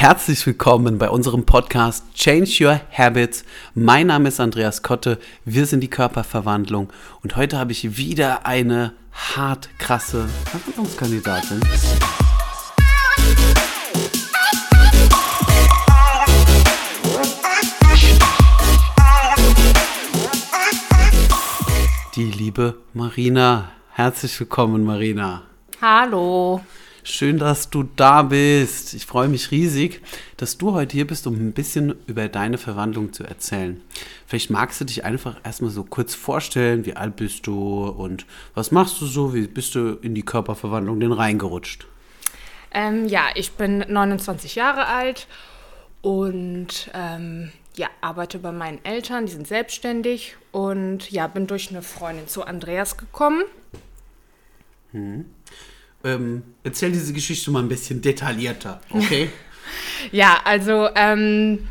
Herzlich willkommen bei unserem Podcast Change Your Habits. Mein Name ist Andreas Kotte, wir sind die Körperverwandlung und heute habe ich wieder eine hart krasse Verwandlungskandidatin. Die liebe Marina. Herzlich willkommen, Marina. Hallo. Schön, dass du da bist. Ich freue mich riesig, dass du heute hier bist, um ein bisschen über deine Verwandlung zu erzählen. Vielleicht magst du dich einfach erstmal so kurz vorstellen, wie alt bist du und was machst du so, wie bist du in die Körperverwandlung denn reingerutscht? Ähm, ja, ich bin 29 Jahre alt und ähm, ja, arbeite bei meinen Eltern, die sind selbstständig und ja, bin durch eine Freundin zu Andreas gekommen. Hm. Ähm, erzähl diese Geschichte mal ein bisschen detaillierter, okay? ja, also ähm,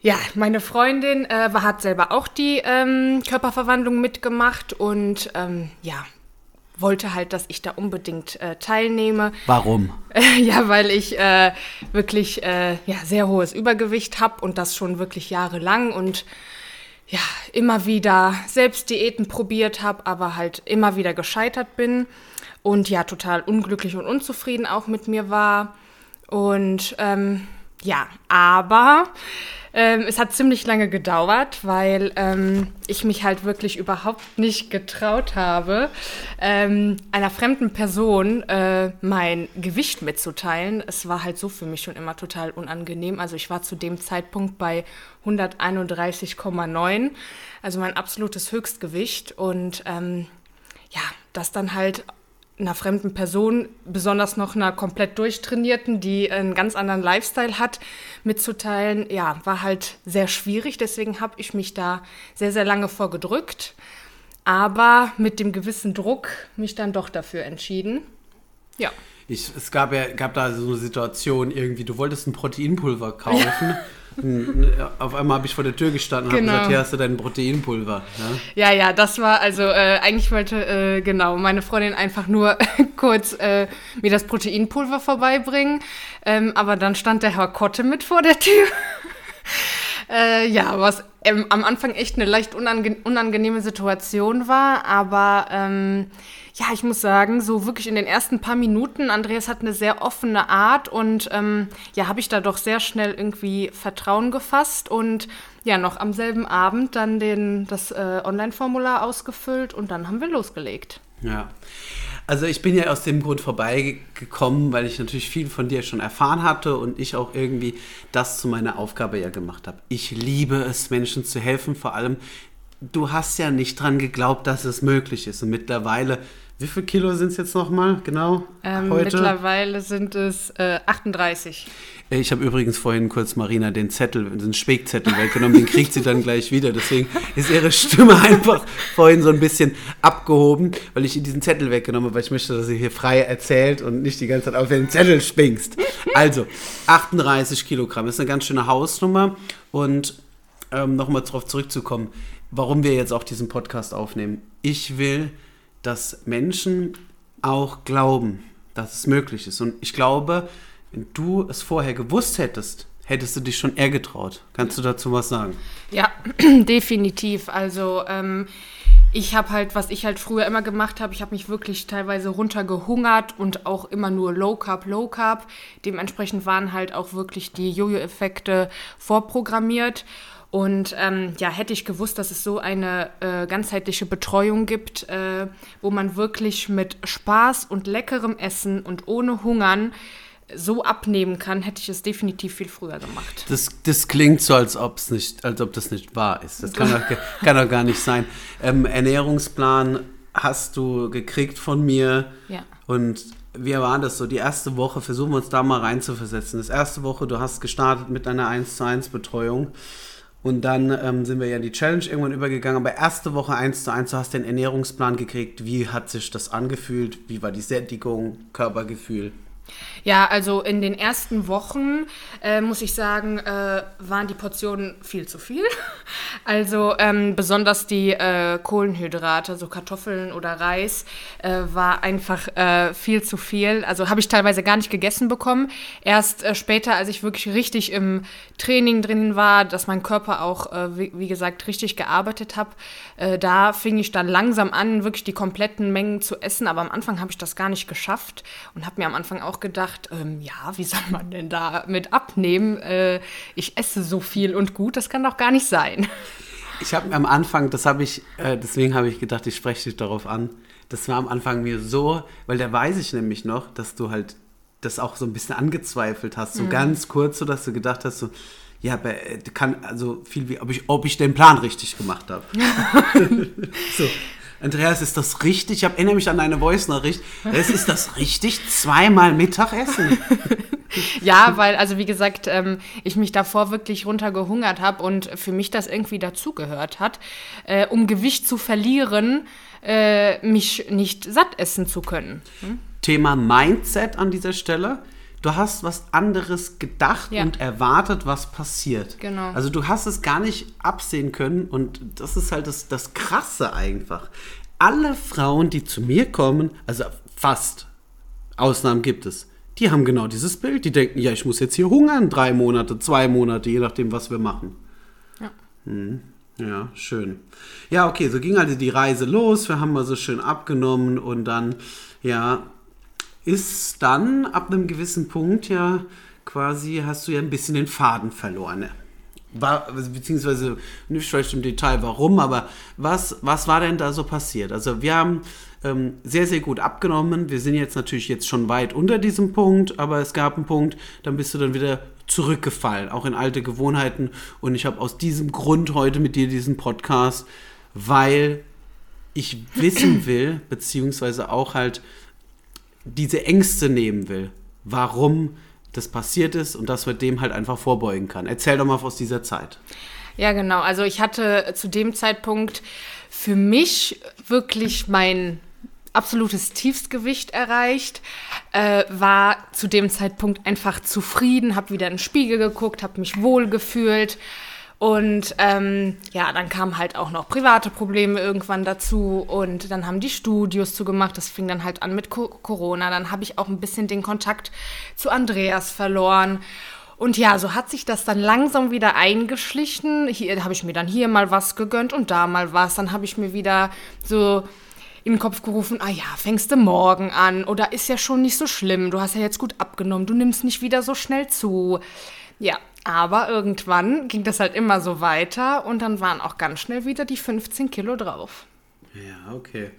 ja, meine Freundin äh, hat selber auch die ähm, Körperverwandlung mitgemacht und ähm, ja, wollte halt, dass ich da unbedingt äh, teilnehme. Warum? ja, weil ich äh, wirklich äh, ja, sehr hohes Übergewicht habe und das schon wirklich jahrelang und ja, immer wieder selbst Diäten probiert habe, aber halt immer wieder gescheitert bin und ja, total unglücklich und unzufrieden auch mit mir war. Und ähm, ja, aber ähm, es hat ziemlich lange gedauert, weil ähm, ich mich halt wirklich überhaupt nicht getraut habe, ähm, einer fremden Person äh, mein Gewicht mitzuteilen. Es war halt so für mich schon immer total unangenehm. Also ich war zu dem Zeitpunkt bei 131,9, also mein absolutes Höchstgewicht. Und ähm, ja, das dann halt einer fremden Person, besonders noch einer komplett durchtrainierten, die einen ganz anderen Lifestyle hat, mitzuteilen, ja, war halt sehr schwierig. Deswegen habe ich mich da sehr, sehr lange vorgedrückt, aber mit dem gewissen Druck mich dann doch dafür entschieden. Ja. Ich, es gab ja gab da so eine Situation irgendwie, du wolltest ein Proteinpulver kaufen. Ja. Auf einmal habe ich vor der Tür gestanden und genau. habe gesagt, hier hast du dein Proteinpulver. Ja, ja, ja das war also, äh, eigentlich wollte, äh, genau, meine Freundin einfach nur kurz äh, mir das Proteinpulver vorbeibringen. Ähm, aber dann stand der Herr Kotte mit vor der Tür. Äh, ja, was ähm, am Anfang echt eine leicht unange unangenehme Situation war, aber ähm, ja, ich muss sagen, so wirklich in den ersten paar Minuten, Andreas hat eine sehr offene Art und ähm, ja, habe ich da doch sehr schnell irgendwie Vertrauen gefasst und ja, noch am selben Abend dann den, das äh, Online-Formular ausgefüllt und dann haben wir losgelegt. Ja. Also ich bin ja aus dem Grund vorbeigekommen, weil ich natürlich viel von dir schon erfahren hatte und ich auch irgendwie das zu meiner Aufgabe ja gemacht habe. Ich liebe es, Menschen zu helfen, vor allem du hast ja nicht dran geglaubt, dass es möglich ist und mittlerweile wie viel Kilo sind es jetzt nochmal genau ähm, heute? Mittlerweile sind es äh, 38. Äh, ich habe übrigens vorhin kurz Marina den Zettel, den Spickzettel weggenommen, den kriegt sie dann gleich wieder. Deswegen ist ihre Stimme einfach vorhin so ein bisschen abgehoben, weil ich ihr diesen Zettel weggenommen habe, weil ich möchte, dass sie hier frei erzählt und nicht die ganze Zeit auf den Zettel spinkst. Also, 38 Kilogramm ist eine ganz schöne Hausnummer und ähm, nochmal darauf zurückzukommen, warum wir jetzt auch diesen Podcast aufnehmen. Ich will dass Menschen auch glauben, dass es möglich ist. Und ich glaube, wenn du es vorher gewusst hättest, hättest du dich schon eher getraut. Kannst du dazu was sagen? Ja, definitiv. Also ähm, ich habe halt, was ich halt früher immer gemacht habe, ich habe mich wirklich teilweise runtergehungert und auch immer nur Low Carb, Low Carb. Dementsprechend waren halt auch wirklich die Jojo-Effekte vorprogrammiert. Und ähm, ja, hätte ich gewusst, dass es so eine äh, ganzheitliche Betreuung gibt, äh, wo man wirklich mit Spaß und leckerem Essen und ohne Hungern so abnehmen kann, hätte ich es definitiv viel früher gemacht. Das, das klingt so, als, ob's nicht, als ob das nicht wahr ist. Das kann doch, kann doch gar nicht sein. Ähm, Ernährungsplan hast du gekriegt von mir. Ja. Und wie war das so? Die erste Woche, versuchen wir uns da mal reinzuversetzen. Das erste Woche, du hast gestartet mit einer 1 zu 1 Betreuung. Und dann ähm, sind wir ja in die Challenge irgendwann übergegangen. Aber erste Woche 1 zu 1, du hast den Ernährungsplan gekriegt. Wie hat sich das angefühlt? Wie war die Sättigung, Körpergefühl? Ja, also in den ersten Wochen, äh, muss ich sagen, äh, waren die Portionen viel zu viel. Also ähm, besonders die äh, Kohlenhydrate, so Kartoffeln oder Reis, äh, war einfach äh, viel zu viel. Also habe ich teilweise gar nicht gegessen bekommen. Erst äh, später, als ich wirklich richtig im Training drin war, dass mein Körper auch, wie, wie, gesagt, richtig gearbeitet habe, da fing ich dann langsam an, wirklich die kompletten Mengen zu essen. Aber am Anfang habe ich das gar nicht geschafft und habe mir am Anfang auch gedacht, ähm, ja, wie soll man denn da mit abnehmen? Äh, ich esse so viel und gut, das kann doch gar nicht sein. Ich habe mir am Anfang, das habe ich, äh, deswegen habe ich gedacht, ich spreche dich darauf an. Das war am Anfang mir so, weil da weiß ich nämlich noch, dass du halt das auch so ein bisschen angezweifelt hast, so mhm. ganz kurz, so dass du gedacht hast, so, ja, äh, kann also viel wie, ob ich, ob ich den Plan richtig gemacht habe. so. Andreas, ist das richtig? Ich erinnere mich an deine Voice-Nachricht. Ist das richtig? Zweimal Mittagessen? ja, weil, also wie gesagt, ähm, ich mich davor wirklich runtergehungert habe und für mich das irgendwie dazugehört hat, äh, um Gewicht zu verlieren, äh, mich nicht satt essen zu können. Hm? Thema Mindset an dieser Stelle du hast was anderes gedacht ja. und erwartet, was passiert. Genau. Also du hast es gar nicht absehen können und das ist halt das, das Krasse einfach. Alle Frauen, die zu mir kommen, also fast, Ausnahmen gibt es, die haben genau dieses Bild. Die denken, ja, ich muss jetzt hier hungern, drei Monate, zwei Monate, je nachdem, was wir machen. Ja. Hm. Ja, schön. Ja, okay, so ging also die Reise los. Wir haben mal so schön abgenommen und dann, ja, ist dann ab einem gewissen Punkt ja quasi, hast du ja ein bisschen den Faden verloren. Beziehungsweise nicht vielleicht im Detail warum, aber was, was war denn da so passiert? Also wir haben ähm, sehr, sehr gut abgenommen. Wir sind jetzt natürlich jetzt schon weit unter diesem Punkt, aber es gab einen Punkt, dann bist du dann wieder zurückgefallen, auch in alte Gewohnheiten. Und ich habe aus diesem Grund heute mit dir diesen Podcast, weil ich wissen will, beziehungsweise auch halt diese Ängste nehmen will, warum das passiert ist und dass man dem halt einfach vorbeugen kann. Erzähl doch mal aus dieser Zeit. Ja, genau. Also ich hatte zu dem Zeitpunkt für mich wirklich mein absolutes Tiefstgewicht erreicht, äh, war zu dem Zeitpunkt einfach zufrieden, habe wieder in den Spiegel geguckt, habe mich wohl gefühlt und ähm, ja, dann kamen halt auch noch private Probleme irgendwann dazu und dann haben die Studios zugemacht. Das fing dann halt an mit Co Corona. Dann habe ich auch ein bisschen den Kontakt zu Andreas verloren. Und ja, so hat sich das dann langsam wieder eingeschlichen. Hier habe ich mir dann hier mal was gegönnt und da mal was. Dann habe ich mir wieder so in den Kopf gerufen, ah ja, fängst du morgen an oder ist ja schon nicht so schlimm, du hast ja jetzt gut abgenommen, du nimmst nicht wieder so schnell zu. Ja, aber irgendwann ging das halt immer so weiter und dann waren auch ganz schnell wieder die 15 Kilo drauf. Ja, okay.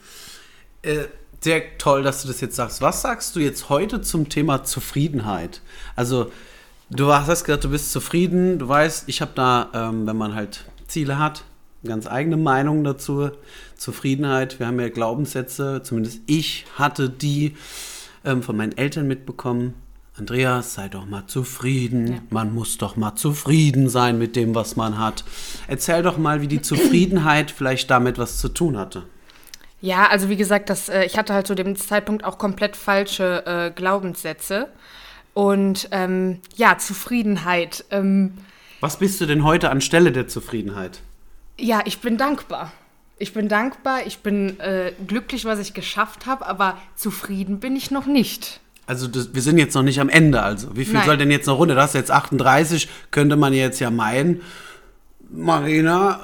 Äh, sehr toll, dass du das jetzt sagst. Was sagst du jetzt heute zum Thema Zufriedenheit? Also, du hast gesagt, du bist zufrieden. Du weißt, ich habe da, ähm, wenn man halt Ziele hat, ganz eigene Meinung dazu. Zufriedenheit. Wir haben ja Glaubenssätze, zumindest ich hatte die ähm, von meinen Eltern mitbekommen Andreas, sei doch mal zufrieden. Ja. Man muss doch mal zufrieden sein mit dem, was man hat. Erzähl doch mal, wie die Zufriedenheit vielleicht damit was zu tun hatte. Ja, also wie gesagt, das, äh, ich hatte halt zu dem Zeitpunkt auch komplett falsche äh, Glaubenssätze. Und ähm, ja, Zufriedenheit. Ähm, was bist du denn heute anstelle der Zufriedenheit? Ja, ich bin dankbar. Ich bin dankbar, ich bin äh, glücklich, was ich geschafft habe, aber zufrieden bin ich noch nicht. Also das, wir sind jetzt noch nicht am Ende. Also wie viel Nein. soll denn jetzt noch runter? Das ist jetzt 38, könnte man jetzt ja meinen. Marina,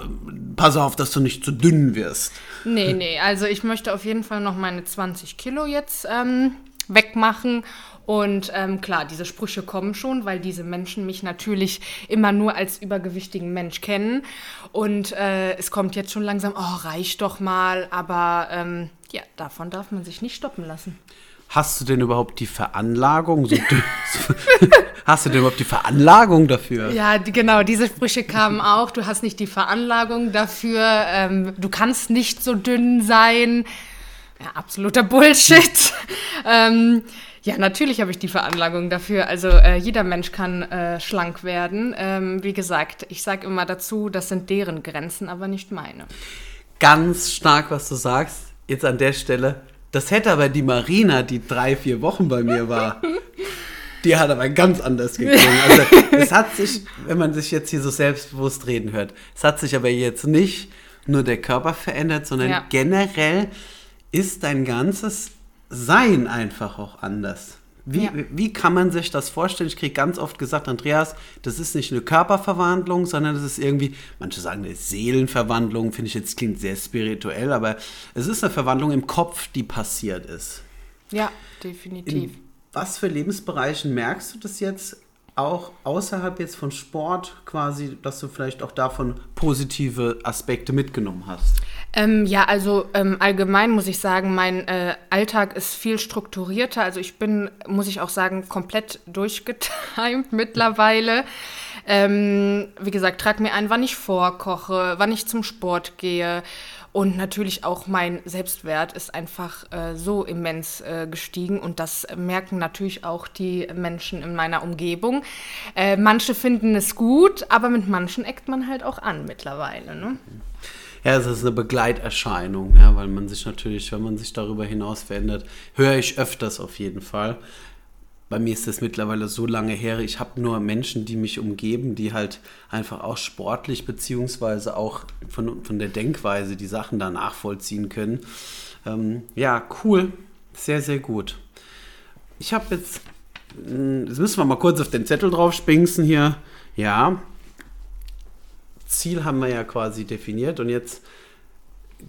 pass auf, dass du nicht zu dünn wirst. Nee, nee, also ich möchte auf jeden Fall noch meine 20 Kilo jetzt ähm, wegmachen. Und ähm, klar, diese Sprüche kommen schon, weil diese Menschen mich natürlich immer nur als übergewichtigen Mensch kennen. Und äh, es kommt jetzt schon langsam, oh, reicht doch mal. Aber ähm, ja, davon darf man sich nicht stoppen lassen. Hast du denn überhaupt die Veranlagung? So hast du denn überhaupt die Veranlagung dafür? Ja, die, genau, diese Sprüche kamen auch. Du hast nicht die Veranlagung dafür. Ähm, du kannst nicht so dünn sein. Ja, absoluter Bullshit. ähm, ja, natürlich habe ich die Veranlagung dafür. Also äh, jeder Mensch kann äh, schlank werden. Ähm, wie gesagt, ich sage immer dazu, das sind deren Grenzen, aber nicht meine. Ganz stark, was du sagst. Jetzt an der Stelle das hätte aber die Marina, die drei, vier Wochen bei mir war, Die hat aber ganz anders geklungen. Also es hat sich, wenn man sich jetzt hier so selbstbewusst reden hört, es hat sich aber jetzt nicht nur der Körper verändert, sondern Ja. generell ist dein ganzes Sein einfach auch anders. Wie, Ja. wie kann man sich das vorstellen? Ich kriege ganz oft gesagt, Andreas, das ist nicht eine Körperverwandlung, sondern das ist irgendwie, manche sagen eine Seelenverwandlung, finde ich jetzt klingt sehr spirituell, aber es ist eine Verwandlung im Kopf, die passiert ist. Ja, definitiv. In was für Lebensbereichen merkst du das jetzt auch außerhalb jetzt von Sport quasi, dass du vielleicht auch davon positive Aspekte mitgenommen hast? Ähm, ja, also ähm, allgemein muss ich sagen, mein äh, Alltag ist viel strukturierter. Also ich bin, muss ich auch sagen, komplett durchgetimt mittlerweile. Ähm, wie gesagt, trag mir ein, wann ich vorkoche, wann ich zum Sport gehe. Und natürlich auch mein Selbstwert ist einfach äh, so immens äh, gestiegen und das merken natürlich auch die Menschen in meiner Umgebung. Äh, manche finden es gut, aber mit manchen eckt man halt auch an mittlerweile. Ne? Ja, es ist eine Begleiterscheinung, ja, weil man sich natürlich, wenn man sich darüber hinaus verändert, höre ich öfters auf jeden Fall. Bei mir ist das mittlerweile so lange her. Ich habe nur Menschen, die mich umgeben, die halt einfach auch sportlich beziehungsweise auch von, von der Denkweise die Sachen da nachvollziehen können. Ähm, ja, cool. Sehr, sehr gut. Ich habe jetzt, mh, jetzt müssen wir mal kurz auf den Zettel drauf spinksen hier. Ja, Ziel haben wir ja quasi definiert und jetzt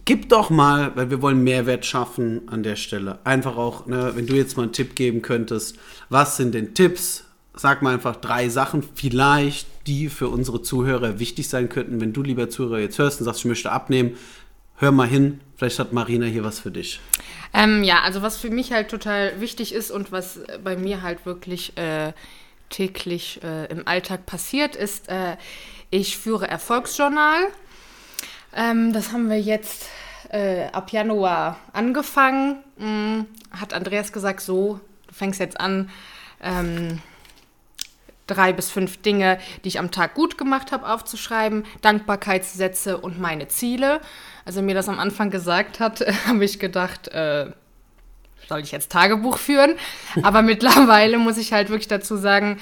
gib doch mal, weil wir wollen Mehrwert schaffen an der Stelle. Einfach auch, ne, wenn du jetzt mal einen Tipp geben könntest, was sind denn Tipps? Sag mal einfach drei Sachen vielleicht, die für unsere Zuhörer wichtig sein könnten. Wenn du, lieber Zuhörer, jetzt hörst und sagst, ich möchte abnehmen, hör mal hin. Vielleicht hat Marina hier was für dich. Ähm, ja, also was für mich halt total wichtig ist und was bei mir halt wirklich äh, täglich äh, im Alltag passiert, ist, äh, ich führe Erfolgsjournal. Ähm, das haben wir jetzt äh, ab Januar angefangen. Mm, hat Andreas gesagt, so, du fängst jetzt an, ähm, drei bis fünf Dinge, die ich am Tag gut gemacht habe, aufzuschreiben, Dankbarkeitssätze und meine Ziele. Als er mir das am Anfang gesagt hat, habe ich gedacht, äh, soll ich jetzt Tagebuch führen? Aber mittlerweile muss ich halt wirklich dazu sagen,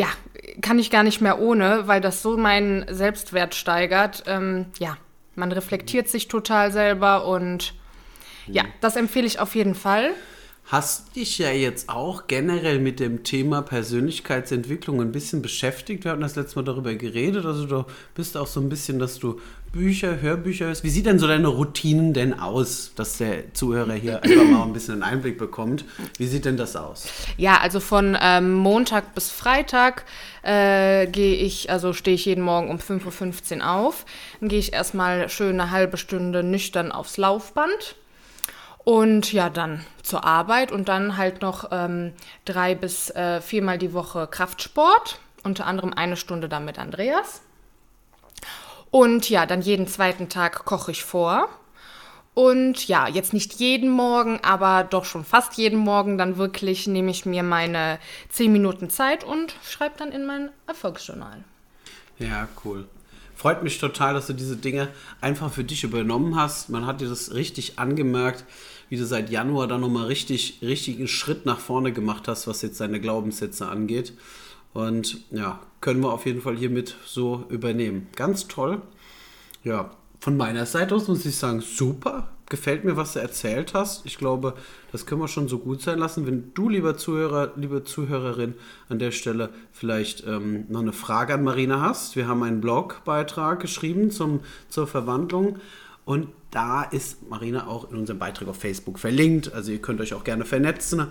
ja, kann ich gar nicht mehr ohne, weil das so meinen Selbstwert steigert. Ähm, ja, man reflektiert sich total selber und ja, das empfehle ich auf jeden Fall. Hast dich ja jetzt auch generell mit dem Thema Persönlichkeitsentwicklung ein bisschen beschäftigt. Wir hatten das letzte Mal darüber geredet. Also du bist auch so ein bisschen, dass du Bücher, Hörbücher hörst. Wie sieht denn so deine Routinen denn aus, dass der Zuhörer hier einfach mal ein bisschen einen Einblick bekommt? Wie sieht denn das aus? Ja, also von ähm, Montag bis Freitag äh, gehe ich, also stehe ich jeden Morgen um 5.15 Uhr auf. Dann gehe ich erstmal schön eine halbe Stunde nüchtern aufs Laufband. Und ja, dann zur Arbeit und dann halt noch ähm, drei bis äh, viermal die Woche Kraftsport. Unter anderem eine Stunde dann mit Andreas. Und ja, dann jeden zweiten Tag koche ich vor. Und ja, jetzt nicht jeden Morgen, aber doch schon fast jeden Morgen. Dann wirklich nehme ich mir meine 10 Minuten Zeit und schreibe dann in mein Erfolgsjournal. Ja, cool. Freut mich total, dass du diese Dinge einfach für dich übernommen hast. Man hat dir das richtig angemerkt, wie du seit Januar dann nochmal richtig, richtig einen Schritt nach vorne gemacht hast, was jetzt deine Glaubenssätze angeht. Und ja, können wir auf jeden Fall hiermit so übernehmen. Ganz toll. Ja, von meiner Seite aus muss ich sagen, super. Gefällt mir, was du erzählt hast. Ich glaube, das können wir schon so gut sein lassen. Wenn du, lieber Zuhörer, liebe Zuhörerin, an der Stelle vielleicht ähm, noch eine Frage an Marina hast. Wir haben einen Blogbeitrag geschrieben zum, zur Verwandlung. Und da ist Marina auch in unserem Beitrag auf Facebook verlinkt. Also ihr könnt euch auch gerne vernetzen.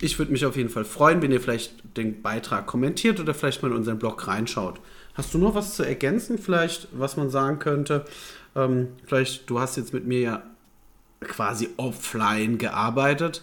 Ich würde mich auf jeden Fall freuen, wenn ihr vielleicht den Beitrag kommentiert oder vielleicht mal in unseren Blog reinschaut. Hast du noch was zu ergänzen, vielleicht, was man sagen könnte? Ähm, vielleicht, du hast jetzt mit mir ja quasi offline gearbeitet.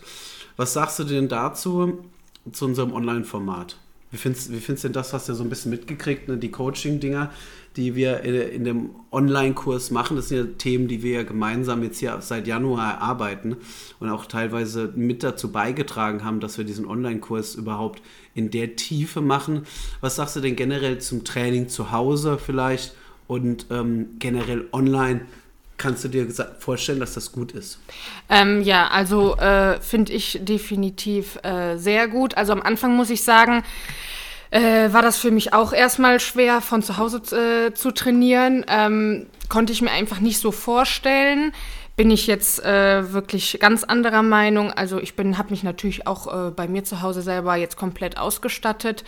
Was sagst du denn dazu, zu unserem Online-Format? Wie findest, wie findest du denn das, hast du so ein bisschen mitgekriegt, ne? die Coaching-Dinger, die wir in, in dem Online-Kurs machen? Das sind ja Themen, die wir ja gemeinsam jetzt hier seit Januar erarbeiten und auch teilweise mit dazu beigetragen haben, dass wir diesen Online-Kurs überhaupt in der Tiefe machen. Was sagst du denn generell zum Training zu Hause vielleicht und ähm, generell online? kannst du dir vorstellen, dass das gut ist? Ähm, ja, also äh, finde ich definitiv äh, sehr gut. Also am Anfang muss ich sagen, äh, war das für mich auch erstmal schwer, von zu Hause äh, zu trainieren. Ähm, konnte ich mir einfach nicht so vorstellen. Bin ich jetzt äh, wirklich ganz anderer Meinung. Also ich habe mich natürlich auch äh, bei mir zu Hause selber jetzt komplett ausgestattet.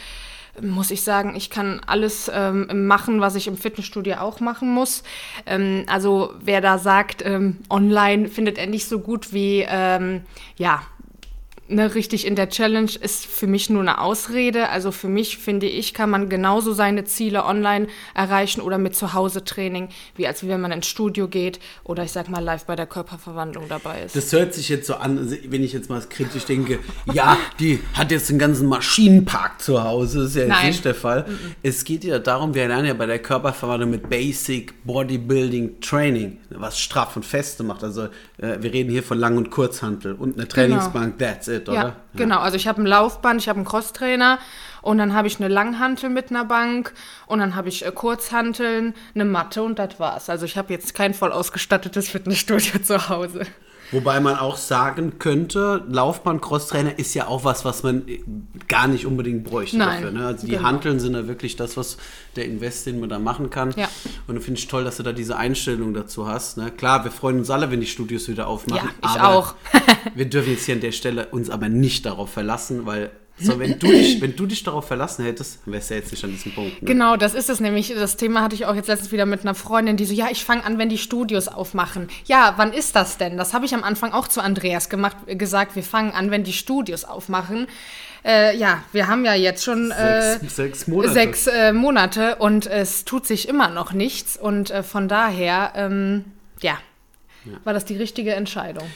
Muss ich sagen, ich kann alles ähm, machen, was ich im Fitnessstudio auch machen muss. Ähm, also wer da sagt, ähm, online findet er nicht so gut wie ähm, ja ne, richtig in der Challenge ist für mich nur eine Ausrede. Also für mich, finde ich, kann man genauso seine Ziele online erreichen oder mit Zuhause-Training, wie als wenn man ins Studio geht oder ich sag mal live bei der Körperverwandlung dabei ist. Das hört sich jetzt so an, wenn ich jetzt mal kritisch denke, ja, die hat jetzt einen ganzen Maschinenpark zu Hause. Das ist ja Nein. nicht der Fall. Mhm. Es geht ja darum, wir lernen ja bei der Körperverwandlung mit Basic Bodybuilding Training, was straff und feste macht. Also äh, wir reden hier von Lang- und Kurzhantel und eine genau. Trainingsbank, genau. that's it it, oder? Ja, genau. Also ich habe ein Laufband, ich habe einen Crosstrainer und dann habe ich eine Langhantel mit einer Bank und dann habe ich äh, Kurzhanteln, eine Matte und das war's. Also ich habe jetzt kein voll ausgestattetes Fitnessstudio zu Hause. Wobei man auch sagen könnte, Laufband, Crosstrainer ist ja auch was, was man gar nicht unbedingt bräuchte Nein, dafür. Ne? Also die genau. Hanteln sind ja wirklich das, was der Invest, den man da machen kann. Ja. Und finde ich toll, dass du da diese Einstellung dazu hast. Ne? Klar, wir freuen uns alle, wenn die Studios wieder aufmachen. Ja, ich auch. wir dürfen jetzt hier an der Stelle uns aber nicht darauf verlassen, weil so, wenn du dich, wenn du dich darauf verlassen hättest, wärst du ja jetzt nicht an diesem Punkt. Ne? Genau, das ist es nämlich. Das Thema hatte ich auch jetzt letztens wieder mit einer Freundin, die so, ja, ich fange an, wenn die Studios aufmachen. Ja, wann ist das denn? Das habe ich am Anfang auch zu Andreas gemacht, gesagt, wir fangen an, wenn die Studios aufmachen. Äh, ja, wir haben ja jetzt schon äh, sechs, sechs, Monate. Sechs äh, Monate und es tut sich immer noch nichts. Und äh, von daher, ähm, ja, ja, war das die richtige Entscheidung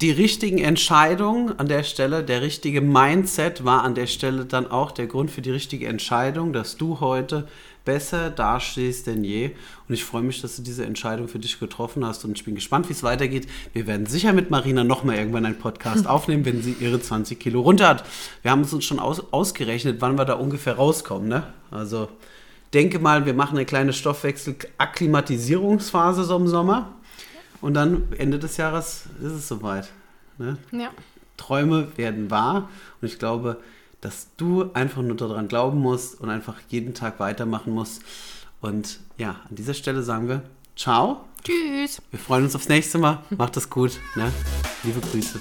die richtigen Entscheidungen an der Stelle, der richtige Mindset war an der Stelle dann auch der Grund für die richtige Entscheidung, dass du heute besser dastehst denn je. Und ich freue mich, dass du diese Entscheidung für dich getroffen hast und ich bin gespannt, wie es weitergeht. Wir werden sicher mit Marina nochmal irgendwann einen Podcast aufnehmen, wenn sie ihre 20 Kilo runter hat. Wir haben es uns schon aus, ausgerechnet, wann wir da ungefähr rauskommen. Ne? Also denke mal, wir machen eine kleine Stoffwechsel-Akklimatisierungsphase so im Sommer. Und dann Ende des Jahres ist es soweit. Ne? Ja. Träume werden wahr und ich glaube, dass du einfach nur daran glauben musst und einfach jeden Tag weitermachen musst. Und ja, an dieser Stelle sagen wir Ciao. Tschüss. Wir freuen uns aufs nächste Mal. Macht es gut. Ne? Liebe Grüße.